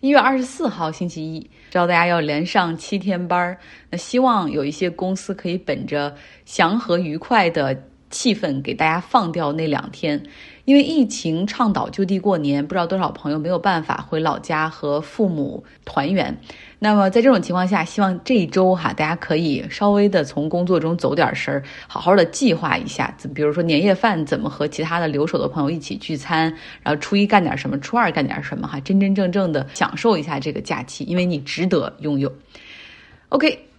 一月二十四号星期一，知道大家要连上七天班儿，那希望有一些公司可以本着祥和愉快的气氛，给大家放掉那两天。因为疫情倡导就地过年，不知道多少朋友没有办法回老家和父母团圆。那么在这种情况下，希望这一周哈，大家可以稍微的从工作中走点神儿，好好的计划一下，比如说年夜饭怎么和其他的留守的朋友一起聚餐，然后初一干点什么，初二干点什么哈，真真正正的享受一下这个假期，因为你值得拥有。OK。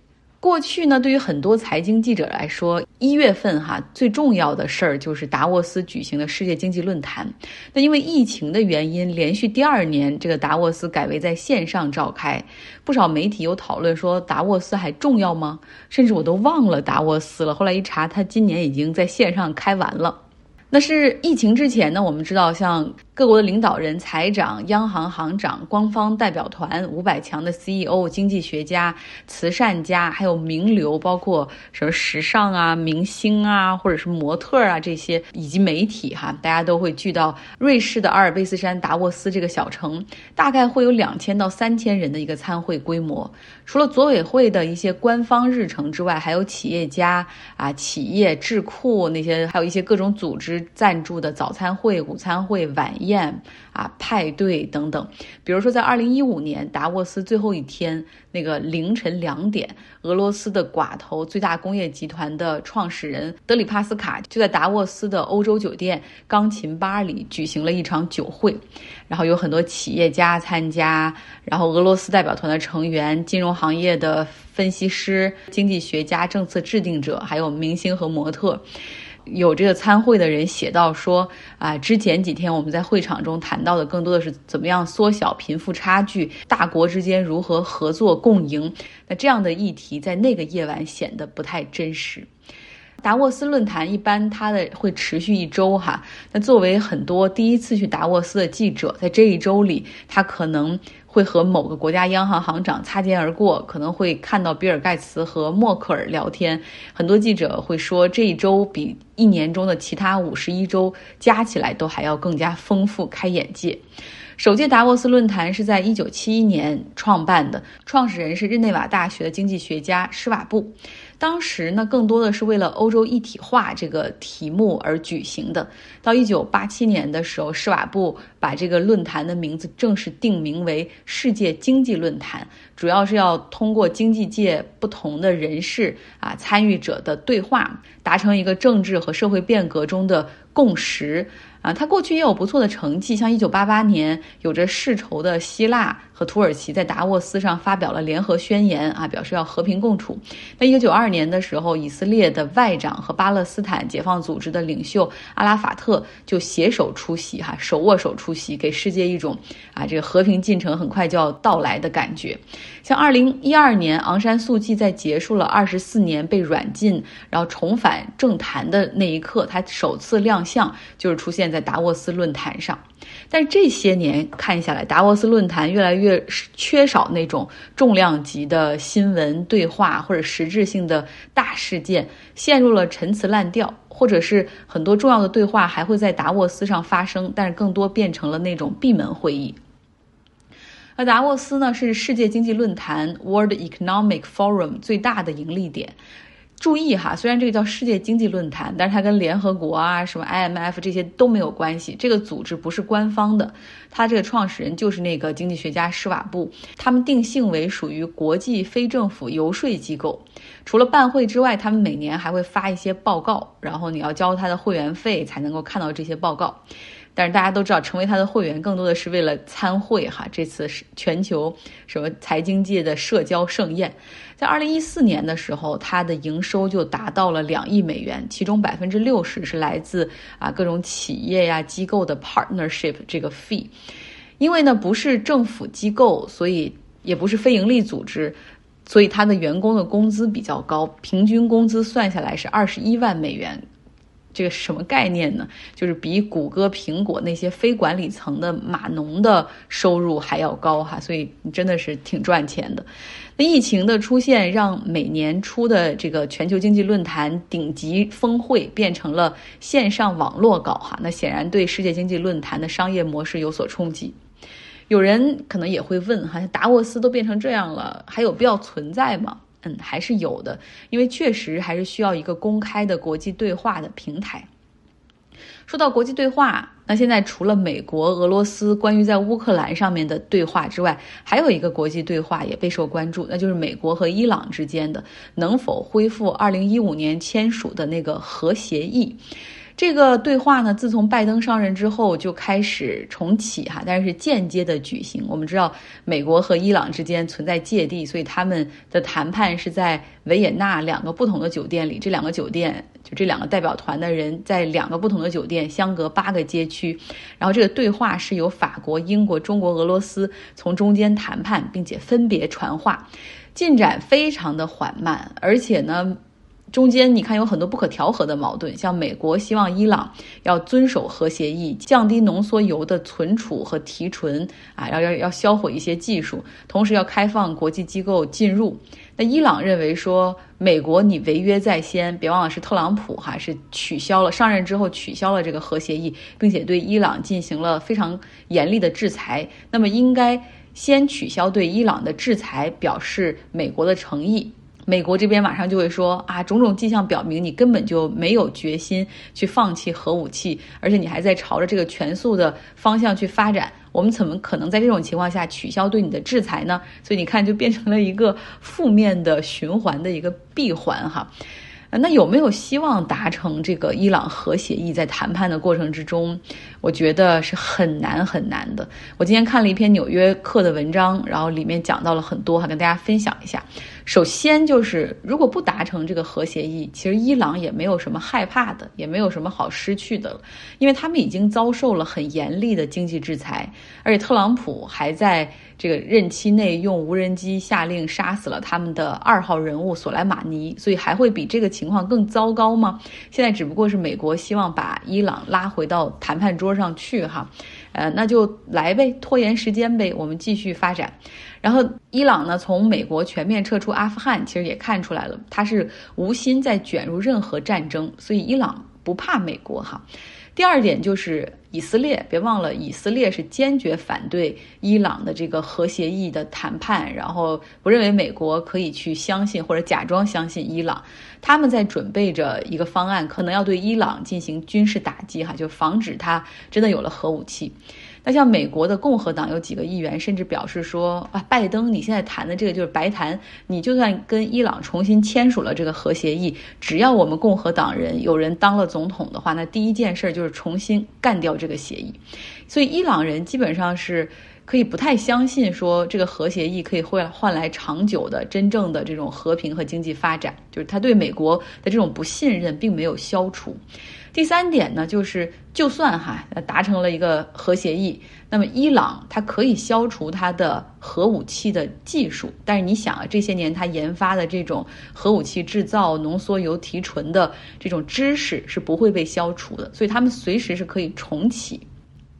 过去呢，对于很多财经记者来说，一月份哈最重要的事儿就是达沃斯举行的世界经济论坛。那因为疫情的原因，连续第二年这个达沃斯改为在线上召开。不少媒体有讨论说，达沃斯还重要吗？甚至我都忘了达沃斯了。后来一查，他今年已经在线上开完了。那是疫情之前呢，我们知道像。各国的领导人、财长、央行行长、官方代表团、五百强的 CEO、经济学家、慈善家，还有名流，包括什么时尚啊、明星啊，或者是模特啊这些，以及媒体哈，大家都会聚到瑞士的阿尔卑斯山达沃斯这个小城，大概会有两千到三千人的一个参会规模。除了组委会的一些官方日程之外，还有企业家啊、企业智库那些，还有一些各种组织赞助的早餐会、午餐会、晚。宴宴啊，派对等等，比如说在二零一五年达沃斯最后一天，那个凌晨两点，俄罗斯的寡头最大工业集团的创始人德里帕斯卡就在达沃斯的欧洲酒店钢琴吧里举行了一场酒会，然后有很多企业家参加，然后俄罗斯代表团的成员、金融行业的分析师、经济学家、政策制定者，还有明星和模特。有这个参会的人写到说啊，之前几天我们在会场中谈到的更多的是怎么样缩小贫富差距，大国之间如何合作共赢。那这样的议题在那个夜晚显得不太真实。达沃斯论坛一般它的会持续一周哈，那作为很多第一次去达沃斯的记者，在这一周里，他可能。会和某个国家央行行长擦肩而过，可能会看到比尔盖茨和默克尔聊天。很多记者会说，这一周比一年中的其他五十一周加起来都还要更加丰富，开眼界。首届达沃斯论坛是在一九七一年创办的，创始人是日内瓦大学的经济学家施瓦布。当时呢，更多的是为了欧洲一体化这个题目而举行的。到一九八七年的时候，施瓦布把这个论坛的名字正式定名为世界经济论坛，主要是要通过经济界不同的人士啊参与者的对话，达成一个政治和社会变革中的共识。啊，他过去也有不错的成绩，像一九八八年，有着世仇的希腊和土耳其在达沃斯上发表了联合宣言，啊，表示要和平共处。那一九九二年的时候，以色列的外长和巴勒斯坦解放组织的领袖阿拉法特就携手出席，哈，手握手出席，给世界一种啊，这个和平进程很快就要到来的感觉。像二零一二年，昂山素季在结束了二十四年被软禁，然后重返政坛的那一刻，他首次亮相就是出现。在达沃斯论坛上，但这些年看下来，达沃斯论坛越来越缺少那种重量级的新闻对话或者实质性的大事件，陷入了陈词滥调，或者是很多重要的对话还会在达沃斯上发生，但是更多变成了那种闭门会议。而达沃斯呢，是世界经济论坛 （World Economic Forum） 最大的盈利点。注意哈，虽然这个叫世界经济论坛，但是它跟联合国啊、什么 IMF 这些都没有关系。这个组织不是官方的，它这个创始人就是那个经济学家施瓦布。他们定性为属于国际非政府游说机构。除了办会之外，他们每年还会发一些报告，然后你要交他的会员费才能够看到这些报告。但是大家都知道，成为他的会员更多的是为了参会哈。这次是全球什么财经界的社交盛宴，在二零一四年的时候，它的营收就达到了两亿美元，其中百分之六十是来自啊各种企业呀机构的 partnership 这个 fee。因为呢不是政府机构，所以也不是非盈利组织，所以他的员工的工资比较高，平均工资算下来是二十一万美元。这个什么概念呢？就是比谷歌、苹果那些非管理层的码农的收入还要高哈，所以真的是挺赚钱的。那疫情的出现，让每年初的这个全球经济论坛顶级峰会变成了线上网络搞哈，那显然对世界经济论坛的商业模式有所冲击。有人可能也会问哈，达沃斯都变成这样了，还有必要存在吗？嗯，还是有的，因为确实还是需要一个公开的国际对话的平台。说到国际对话，那现在除了美国、俄罗斯关于在乌克兰上面的对话之外，还有一个国际对话也备受关注，那就是美国和伊朗之间的能否恢复2015年签署的那个核协议。这个对话呢，自从拜登上任之后就开始重启哈，但是间接的举行。我们知道美国和伊朗之间存在芥蒂，所以他们的谈判是在维也纳两个不同的酒店里。这两个酒店就这两个代表团的人在两个不同的酒店，相隔八个街区。然后这个对话是由法国、英国、中国、俄罗斯从中间谈判，并且分别传话，进展非常的缓慢，而且呢。中间你看有很多不可调和的矛盾，像美国希望伊朗要遵守核协议，降低浓缩铀的存储和提纯啊，要要要销毁一些技术，同时要开放国际机构进入。那伊朗认为说，美国你违约在先，别忘了是特朗普哈是取消了上任之后取消了这个核协议，并且对伊朗进行了非常严厉的制裁。那么应该先取消对伊朗的制裁，表示美国的诚意。美国这边马上就会说啊，种种迹象表明你根本就没有决心去放弃核武器，而且你还在朝着这个全速的方向去发展。我们怎么可能在这种情况下取消对你的制裁呢？所以你看，就变成了一个负面的循环的一个闭环哈。那有没有希望达成这个伊朗核协议？在谈判的过程之中，我觉得是很难很难的。我今天看了一篇《纽约客》的文章，然后里面讲到了很多，哈，跟大家分享一下。首先就是，如果不达成这个核协议，其实伊朗也没有什么害怕的，也没有什么好失去的，因为他们已经遭受了很严厉的经济制裁，而且特朗普还在这个任期内用无人机下令杀死了他们的二号人物索莱马尼，所以还会比这个情况更糟糕吗？现在只不过是美国希望把伊朗拉回到谈判桌上去，哈。呃，那就来呗，拖延时间呗，我们继续发展。然后，伊朗呢，从美国全面撤出阿富汗，其实也看出来了，他是无心再卷入任何战争，所以伊朗不怕美国哈。第二点就是以色列，别忘了，以色列是坚决反对伊朗的这个核协议的谈判，然后不认为美国可以去相信或者假装相信伊朗。他们在准备着一个方案，可能要对伊朗进行军事打击，哈，就防止他真的有了核武器。那像美国的共和党有几个议员甚至表示说啊，拜登你现在谈的这个就是白谈，你就算跟伊朗重新签署了这个核协议，只要我们共和党人有人当了总统的话，那第一件事就是重新干掉这个协议。所以伊朗人基本上是可以不太相信说这个核协议可以换换来长久的真正的这种和平和经济发展，就是他对美国的这种不信任并没有消除。第三点呢，就是就算哈达成了一个核协议，那么伊朗它可以消除它的核武器的技术，但是你想啊，这些年它研发的这种核武器制造、浓缩铀提纯的这种知识是不会被消除的，所以他们随时是可以重启。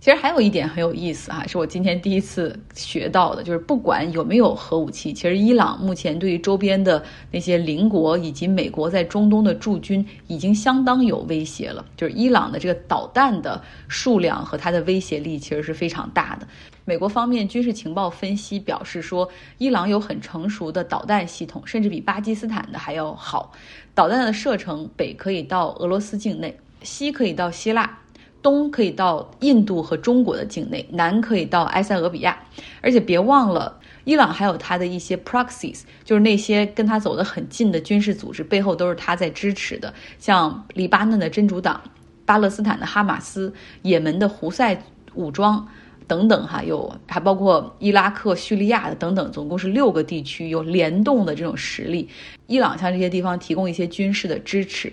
其实还有一点很有意思哈，是我今天第一次学到的，就是不管有没有核武器，其实伊朗目前对于周边的那些邻国以及美国在中东的驻军已经相当有威胁了。就是伊朗的这个导弹的数量和它的威胁力其实是非常大的。美国方面军事情报分析表示说，伊朗有很成熟的导弹系统，甚至比巴基斯坦的还要好。导弹的射程北可以到俄罗斯境内，西可以到希腊。东可以到印度和中国的境内，南可以到埃塞俄比亚，而且别忘了，伊朗还有它的一些 proxies，就是那些跟他走得很近的军事组织，背后都是他在支持的，像黎巴嫩的真主党、巴勒斯坦的哈马斯、也门的胡塞武装等等，哈，有还包括伊拉克、叙利亚的等等，总共是六个地区有联动的这种实力。伊朗向这些地方提供一些军事的支持。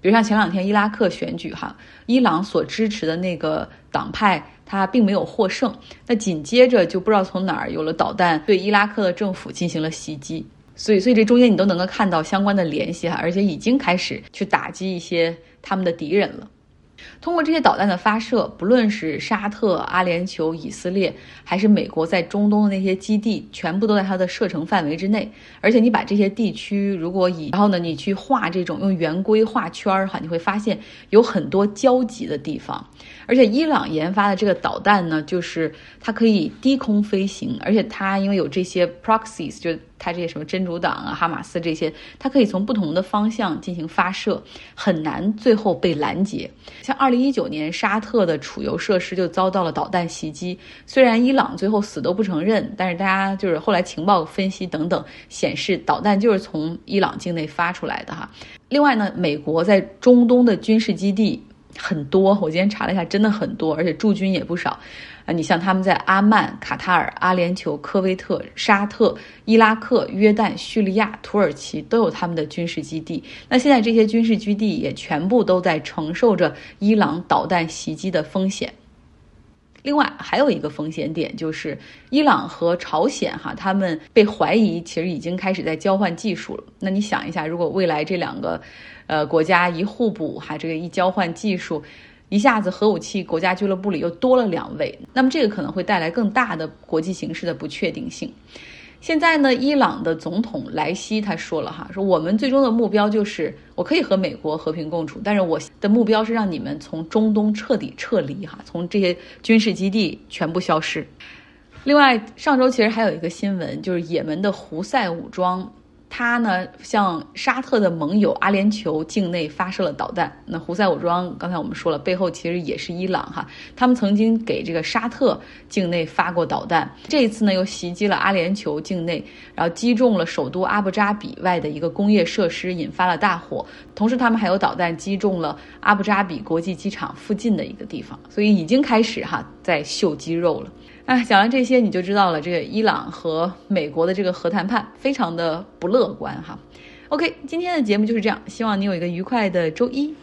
比如像前两天伊拉克选举，哈，伊朗所支持的那个党派他并没有获胜，那紧接着就不知道从哪儿有了导弹对伊拉克的政府进行了袭击，所以所以这中间你都能够看到相关的联系哈，而且已经开始去打击一些他们的敌人了。通过这些导弹的发射，不论是沙特、阿联酋、以色列，还是美国在中东的那些基地，全部都在它的射程范围之内。而且你把这些地区，如果以然后呢，你去画这种用圆规画圈儿哈，你会发现有很多交集的地方。而且伊朗研发的这个导弹呢，就是它可以低空飞行，而且它因为有这些 proxies，就它这些什么真主党啊、哈马斯这些，它可以从不同的方向进行发射，很难最后被拦截。像二零一九年沙特的储油设施就遭到了导弹袭击，虽然伊朗最后死都不承认，但是大家就是后来情报分析等等显示，导弹就是从伊朗境内发出来的哈。另外呢，美国在中东的军事基地。很多，我今天查了一下，真的很多，而且驻军也不少，啊，你像他们在阿曼、卡塔尔、阿联酋、科威特、沙特、伊拉克、约旦、叙利亚、土耳其都有他们的军事基地。那现在这些军事基地也全部都在承受着伊朗导弹袭击的风险。另外还有一个风险点就是，伊朗和朝鲜哈，他们被怀疑其实已经开始在交换技术了。那你想一下，如果未来这两个，呃，国家一互补哈，这个一交换技术，一下子核武器国家俱乐部里又多了两位，那么这个可能会带来更大的国际形势的不确定性。现在呢，伊朗的总统莱希他说了哈，说我们最终的目标就是我可以和美国和平共处，但是我的目标是让你们从中东彻底撤离哈，从这些军事基地全部消失。另外，上周其实还有一个新闻，就是也门的胡塞武装。他呢，向沙特的盟友阿联酋境内发射了导弹。那胡塞武装刚才我们说了，背后其实也是伊朗哈。他们曾经给这个沙特境内发过导弹，这一次呢又袭击了阿联酋境内，然后击中了首都阿布扎比外的一个工业设施，引发了大火。同时，他们还有导弹击中了阿布扎比国际机场附近的一个地方，所以已经开始哈在秀肌肉了。啊，讲完这些你就知道了，这个伊朗和美国的这个核谈判非常的不乐观哈。OK，今天的节目就是这样，希望你有一个愉快的周一。